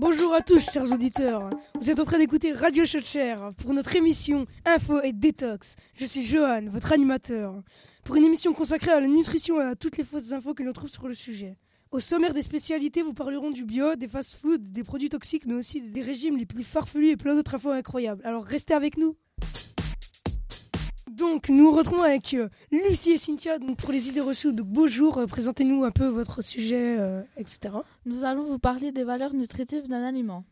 Bonjour à tous, chers auditeurs. Vous êtes en train d'écouter Radio Chaucher pour notre émission Info et Détox. Je suis Johan, votre animateur, pour une émission consacrée à la nutrition et à toutes les fausses infos que l'on trouve sur le sujet. Au sommaire des spécialités, vous parlerons du bio, des fast-foods, des produits toxiques, mais aussi des régimes les plus farfelus et plein d'autres infos incroyables. Alors restez avec nous. Donc, nous nous retrouvons avec euh, Lucie et Cynthia donc, pour les idées reçues. Donc, bonjour, euh, présentez-nous un peu votre sujet, euh, etc. Nous allons vous parler des valeurs nutritives d'un aliment.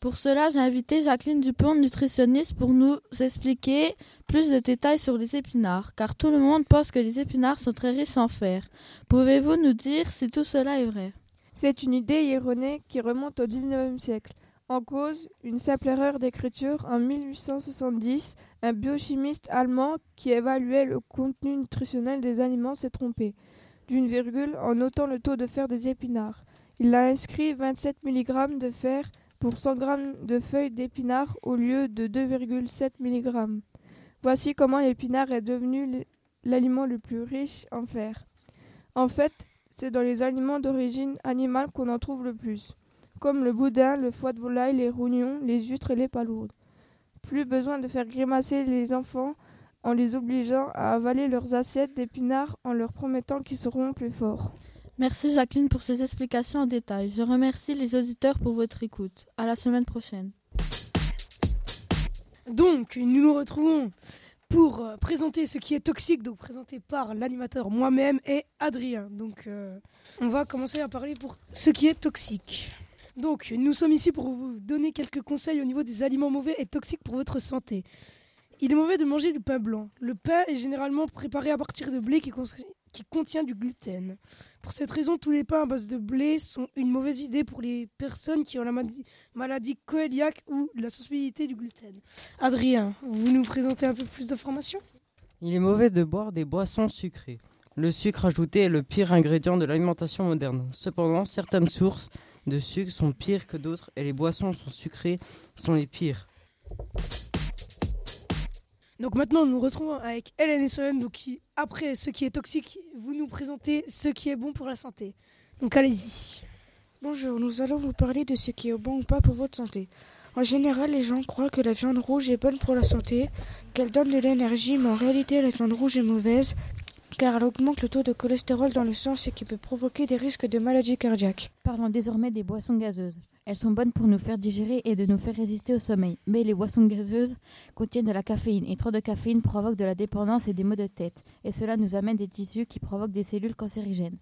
Pour cela, j'ai invité Jacqueline Dupont, nutritionniste, pour nous expliquer plus de détails sur les épinards, car tout le monde pense que les épinards sont très riches en fer. Pouvez-vous nous dire si tout cela est vrai? C'est une idée erronée qui remonte au XIXe siècle. En cause, une simple erreur d'écriture en 1870, un biochimiste allemand qui évaluait le contenu nutritionnel des aliments s'est trompé d'une virgule en notant le taux de fer des épinards. Il a inscrit 27 mg de fer pour 100 g de feuilles d'épinards au lieu de 2,7 mg. Voici comment l'épinard est devenu l'aliment le plus riche en fer. En fait, c'est dans les aliments d'origine animale qu'on en trouve le plus comme le boudin, le foie de volaille, les rognons, les huîtres et les palourdes. Plus besoin de faire grimacer les enfants en les obligeant à avaler leurs assiettes d'épinards en leur promettant qu'ils seront plus forts. Merci Jacqueline pour ces explications en détail. Je remercie les auditeurs pour votre écoute. À la semaine prochaine. Donc, nous nous retrouvons pour euh, présenter ce qui est toxique, donc présenté par l'animateur moi-même et Adrien. Donc, euh, on va commencer à parler pour ce qui est toxique. Donc, nous sommes ici pour vous donner quelques conseils au niveau des aliments mauvais et toxiques pour votre santé. Il est mauvais de manger du pain blanc. Le pain est généralement préparé à partir de blé qui, contient du gluten. Pour cette raison, tous les pains à base de blé sont une mauvaise idée pour les personnes qui ont la maladie coéliaque ou la sensibilité du gluten. Adrien, vous nous présentez un peu plus d'informations? Il est mauvais de boire des boissons sucrées. Le sucre ajouté est le pire ingrédient de l'alimentation moderne. Cependant, certaines sources de sucre sont pires que d'autres et les boissons sont sucrées sont les pires. Donc maintenant, nous nous retrouvons avec Hélène et Solène, donc qui, après ce qui est toxique, vous nous présentez ce qui est bon pour la santé. Donc allez-y. Bonjour, nous allons vous parler de ce qui est bon ou pas pour votre santé. En général, les gens croient que la viande rouge est bonne pour la santé, qu'elle donne de l'énergie, mais en réalité, la viande rouge est mauvaise, car elle augmente le taux de cholestérol dans le sang, ce qui peut provoquer des risques de maladies cardiaques. Parlons désormais des boissons gazeuses. Elles sont bonnes pour nous faire digérer et de nous faire résister au sommeil. Mais les boissons gazeuses contiennent de la caféine et trop de caféine provoque de la dépendance et des maux de tête. Et cela nous amène des tissus qui provoquent des cellules cancérigènes.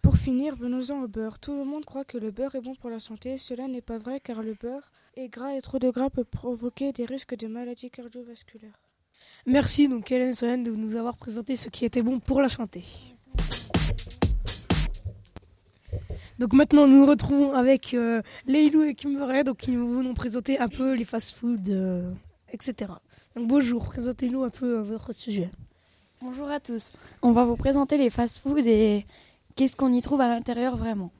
Pour finir, venons-en au beurre. Tout le monde croit que le beurre est bon pour la santé. Cela n'est pas vrai car le beurre est gras et trop de gras peut provoquer des risques de maladies cardiovasculaires. Merci donc Hélène Sohen de nous avoir présenté ce qui était bon pour la santé. Donc maintenant nous nous retrouvons avec euh, Leilou et Kimberley donc qui vont nous présenter un peu les fast-foods, euh, etc. Donc bonjour, présentez-nous un peu euh, votre sujet. Bonjour à tous. On va vous présenter les fast-foods et qu'est-ce qu'on y trouve à l'intérieur vraiment.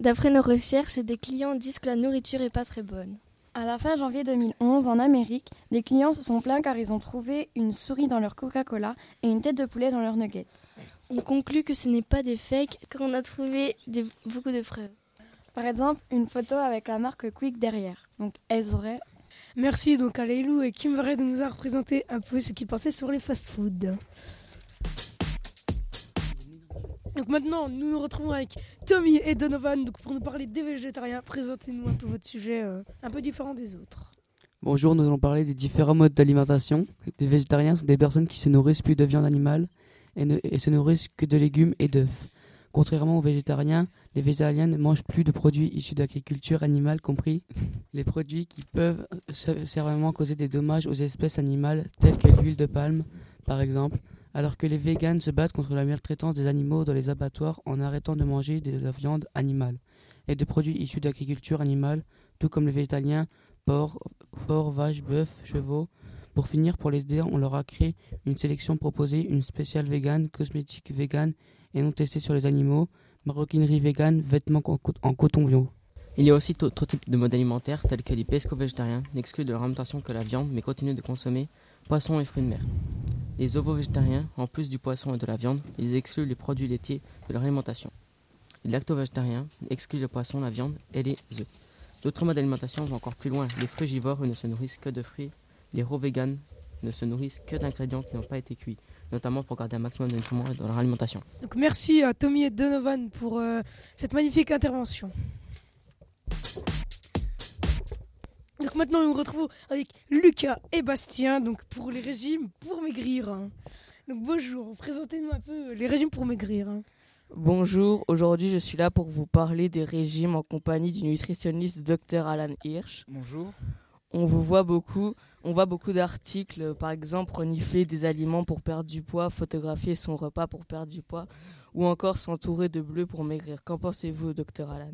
D'après nos recherches, des clients disent que la nourriture est pas très bonne. À la fin janvier 2011, en Amérique, des clients se sont plaints car ils ont trouvé une souris dans leur Coca-Cola et une tête de poulet dans leurs nuggets. On conclut que ce n'est pas des fakes car on a trouvé beaucoup de preuves. Par exemple, une photo avec la marque Quick derrière. Donc elles auraient... Merci donc à Leilou et Kim de nous avoir présenté un peu ce qu'ils pensaient sur les fast-foods. Donc maintenant, nous nous retrouvons avec Tommy et Donovan pour nous parler des végétariens. Présentez-nous un peu votre sujet euh, un peu différent des autres. Bonjour, nous allons parler des différents modes d'alimentation. Les végétariens sont des personnes qui se nourrissent plus de viande animale et, ne, se nourrissent que de légumes et d'œufs. Contrairement aux végétariens, les végétariens ne mangent plus de produits issus d'agriculture animale, compris les produits qui peuvent sévèrement causer des dommages aux espèces animales, telles que l'huile de palme, par exemple, alors que les véganes se battent contre la maltraitance des animaux dans les abattoirs en arrêtant de manger de la viande animale et de produits issus d'agriculture animale, tout comme les végétaliens, porc, porc, vaches, bœufs, chevaux. Pour finir, pour les aider, on leur a créé une sélection proposée, une spéciale végane, cosmétique végane et non testée sur les animaux, maroquinerie végane, vêtements en coton bio. Il y a aussi d'autres types de modes alimentaires tels que les pesco-végétariens, n'excluent de leur alimentation que la viande mais continuent de consommer poissons et fruits de mer. Les ovo-végétariens, en plus du poisson et de la viande, ils excluent les produits laitiers de leur alimentation. Les lacto-végétariens excluent le poisson, la viande et les œufs. D'autres modes d'alimentation vont encore plus loin. Les frugivores ne se nourrissent que de fruits. Les raw ne se nourrissent que d'ingrédients qui n'ont pas été cuits, notamment pour garder un maximum de nutriments dans leur alimentation. Donc merci à Tommy et Donovan pour euh, cette magnifique intervention. Donc maintenant nous nous retrouvons avec Lucas et Bastien donc pour les régimes pour maigrir. hein. Donc bonjour, présentez-nous un peu les régimes pour maigrir. hein. Bonjour, aujourd'hui je suis là pour vous parler des régimes en compagnie du nutritionniste Dr Alan Hirsch. Bonjour. On vous voit beaucoup, on voit beaucoup d'articles, par exemple renifler des aliments pour perdre du poids, photographier son repas pour perdre du poids, ou encore s'entourer de bleu pour maigrir. Qu'en pensez-vous, Dr Alan?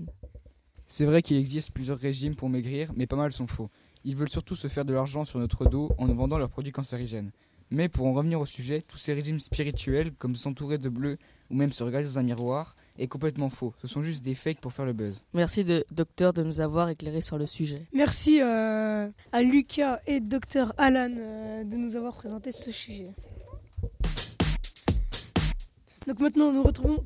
C'est vrai qu'il existe plusieurs régimes pour maigrir, mais pas mal sont faux. Ils veulent surtout se faire de l'argent sur notre dos en nous vendant leurs produits cancérigènes. Mais pour en revenir au sujet, tous ces régimes spirituels, comme s'entourer de bleu ou même se regarder dans un miroir, est complètement faux. Ce sont juste des fakes pour faire le buzz. Merci, de, docteur, de nous avoir éclairé sur le sujet. Merci euh, à Lucas et Dr Alan euh, de nous avoir présenté ce sujet. Donc maintenant nous retrouvons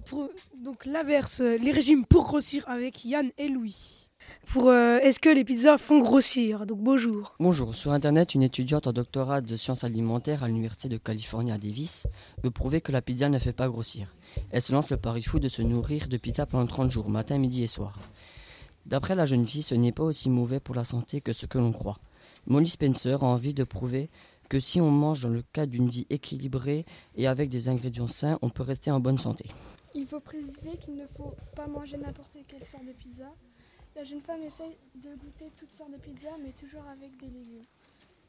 donc l'inverse, euh, les régimes pour grossir avec Yann et Louis. Pour euh, est-ce que les pizzas font grossir? Donc bonjour. Bonjour, sur Internet, une étudiante en doctorat de sciences alimentaires à l'Université de Californie à Davis veut prouver que la pizza ne fait pas grossir. Elle se lance le pari fou de se nourrir de pizza pendant 30 jours, matin, midi et soir. D'après la jeune fille, ce n'est pas aussi mauvais pour la santé que ce que l'on croit. Molly Spencer a envie de prouver que si on mange dans le cadre d'une vie équilibrée et avec des ingrédients sains, on peut rester en bonne santé. Il faut préciser qu'il ne faut pas manger n'importe quelle sorte de pizza. La jeune femme essaye de goûter toutes sortes de pizzas, mais toujours avec des légumes.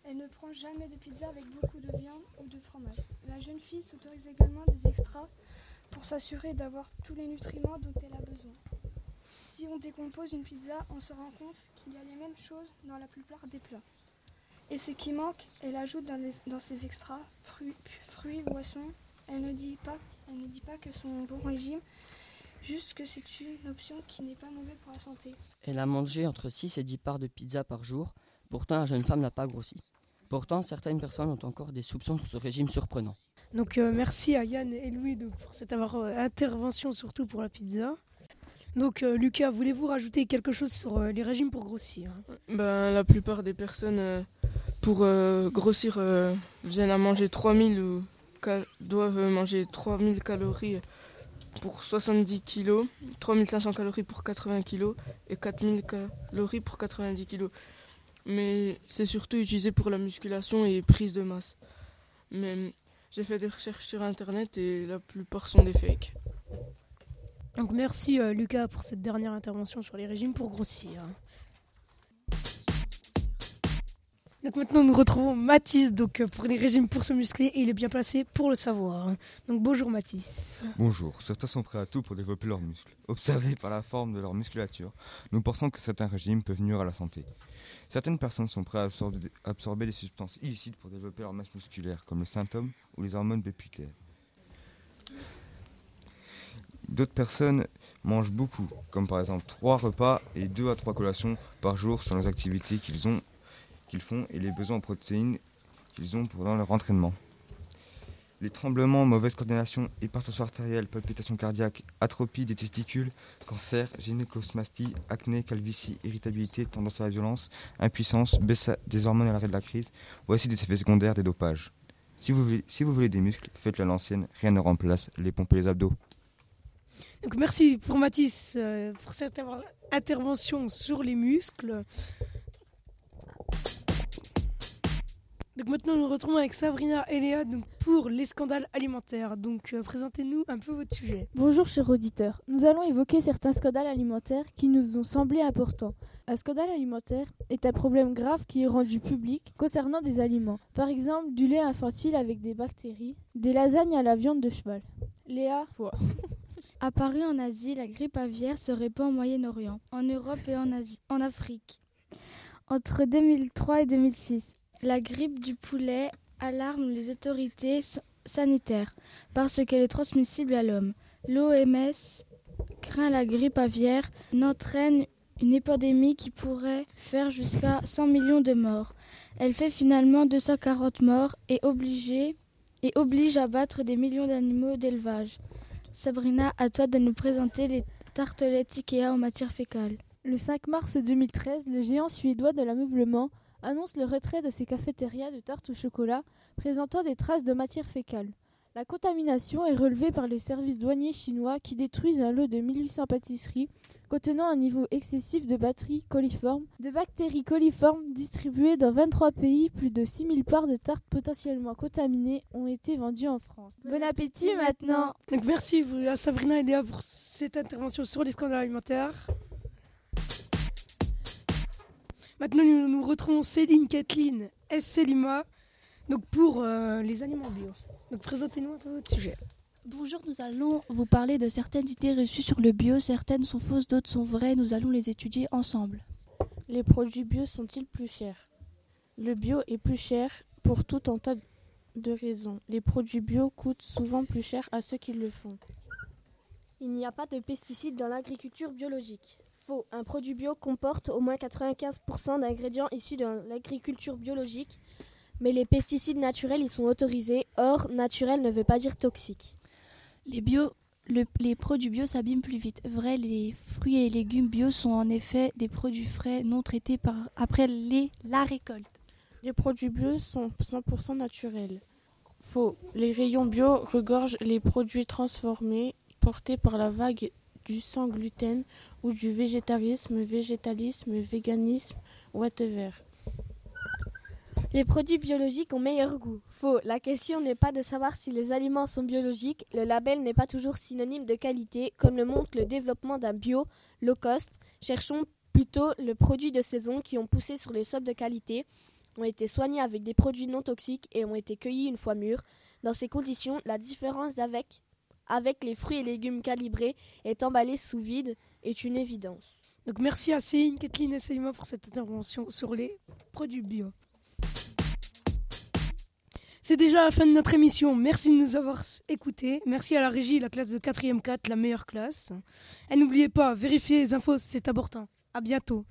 Elle ne prend jamais de pizza avec beaucoup de viande ou de fromage. La jeune fille s'autorise également des extras pour s'assurer d'avoir tous les nutriments dont elle a besoin. Si on décompose une pizza, on se rend compte qu'il y a les mêmes choses dans la plupart des plats. Et ce qui manque, elle ajoute dans, les- dans ses extras fruits, fruits, boissons. Elle ne dit pas, elle ne dit pas que son bon régime, juste que c'est une option qui n'est pas mauvaise pour la santé. Elle a mangé entre 6 et 10 parts de pizza par jour, pourtant la jeune femme n'a pas grossi. Pourtant, certaines personnes ont encore des soupçons sur ce régime surprenant. Donc euh, merci à Yann et Louis donc, pour cette avoir- euh, intervention surtout pour la pizza. Donc euh, Lucas, voulez-vous rajouter quelque chose sur euh, les régimes pour grossir? Ben, la plupart des personnes, euh, pour euh, grossir, euh, viennent à manger 3000 ou cal- doivent manger 3000 calories pour 70 kg, 3500 calories pour 80 kg et 4000 calories pour 90 kg. Mais c'est surtout utilisé pour la musculation et prise de masse. Mais j'ai fait des recherches sur internet et la plupart sont des fakes. Donc merci euh, Lucas pour cette dernière intervention sur les régimes pour grossir. Donc maintenant nous retrouvons Mathis donc euh, pour les régimes pour se muscler et il est bien placé pour le savoir. Donc bonjour Mathis. Bonjour, certains sont prêts à tout pour développer leurs muscles. Observés par la forme de leur musculature, nous pensons que certains régimes peuvent nuire à la santé. Certaines personnes sont prêtes à absorber, des substances illicites pour développer leur masse musculaire, comme le symptôme ou les hormones pépitaires. D'autres personnes mangent beaucoup, comme par exemple 3 repas et 2 à 3 collations par jour selon les activités qu'ils ont, qu'ils font et les besoins en protéines qu'ils ont pendant leur entraînement. Les tremblements, mauvaise coordination, hypertension artérielle, palpitations cardiaques, atropie des testicules, cancer, gynécosmastie, acné, calvitie, irritabilité, tendance à la violence, impuissance, baisse des hormones à l'arrêt de la crise, voici des effets secondaires des dopages. Si vous voulez, si vous voulez des muscles, faites-le à l'ancienne, rien ne remplace les pompes et les abdos. Merci pour Mathis euh, pour cette inter- intervention sur les muscles. Donc maintenant nous nous retrouvons avec Sabrina et Léa donc pour les scandales alimentaires. Donc euh, présentez-nous un peu votre sujet. Bonjour chers auditeurs, nous allons évoquer certains scandales alimentaires qui nous ont semblé importants. Un scandale alimentaire est un problème grave qui est rendu public concernant des aliments. Par exemple, du lait infantile avec des bactéries, des lasagnes à la viande de cheval. Léa, toi. Apparue en Asie, la grippe aviaire se répand au Moyen-Orient, en Europe et en, Asie, en Afrique. Entre 2003 et 2006, la grippe du poulet alarme les autorités sanitaires parce qu'elle est transmissible à l'homme. L'OMS craint la grippe aviaire n'entraîne une épidémie qui pourrait faire jusqu'à 100 millions de morts. Elle fait finalement 240 morts et, et oblige à battre des millions d'animaux d'élevage. Sabrina, à toi de nous présenter les tartelettes Ikea en matière fécale. Le 5 mars 2013, le géant suédois de l'ameublement annonce le retrait de ses cafétérias de tartes au chocolat présentant des traces de matière fécale. La contamination est relevée par les services douaniers chinois qui détruisent un lot de 1800 pâtisseries contenant un niveau excessif de batteries coliformes, de bactéries coliformes distribuées dans 23 pays. Plus de 6000 parts de tartes potentiellement contaminées ont été vendues en France. Bon appétit maintenant Donc merci à Sabrina et Léa pour cette intervention sur les scandales alimentaires. Maintenant, nous, nous retrouvons Céline, Kathleen et Selima donc pour euh, les aliments bio. Donc présentez-nous un peu votre sujet. Bonjour, nous allons vous parler de certaines idées reçues sur le bio. Certaines sont fausses, d'autres sont vraies. Nous allons les étudier ensemble. Les produits bio sont-ils plus chers? Le bio est plus cher pour tout un tas de raisons. Les produits bio coûtent souvent plus cher à ceux qui le font. Il n'y a pas de pesticides dans l'agriculture biologique. Faux. Un produit bio comporte au moins 95% d'ingrédients issus de l'agriculture biologique, mais les pesticides naturels y sont autorisés. Or, naturel ne veut pas dire toxique. Les, bio, les produits bio s'abîment plus vite. Vrai, les fruits et légumes bio sont en effet des produits frais non traités par, après les, la récolte. Les produits bio sont 100% naturels. Faux. Les rayons bio regorgent les produits transformés portés par la vague du sans gluten ou du végétarisme, végétalisme, véganisme, whatever. Les produits biologiques ont meilleur goût. Faux. La question n'est pas de savoir si les aliments sont biologiques. Le label n'est pas toujours synonyme de qualité, comme le montre le développement d'un bio low cost. Cherchons plutôt le produit de saison qui ont poussé sur les sols de qualité, ont été soignés avec des produits non toxiques et ont été cueillis une fois mûrs. Dans ces conditions, la différence avec, avec les fruits et légumes calibrés est emballée sous vide est une évidence. Donc merci à Céline, Kathleen et Selima pour cette intervention sur les produits bio. C'est déjà la fin de notre émission. Merci de nous avoir écoutés. Merci à la régie, la classe de 4e 4, la meilleure classe. Et n'oubliez pas, vérifiez les infos, c'est important. À bientôt.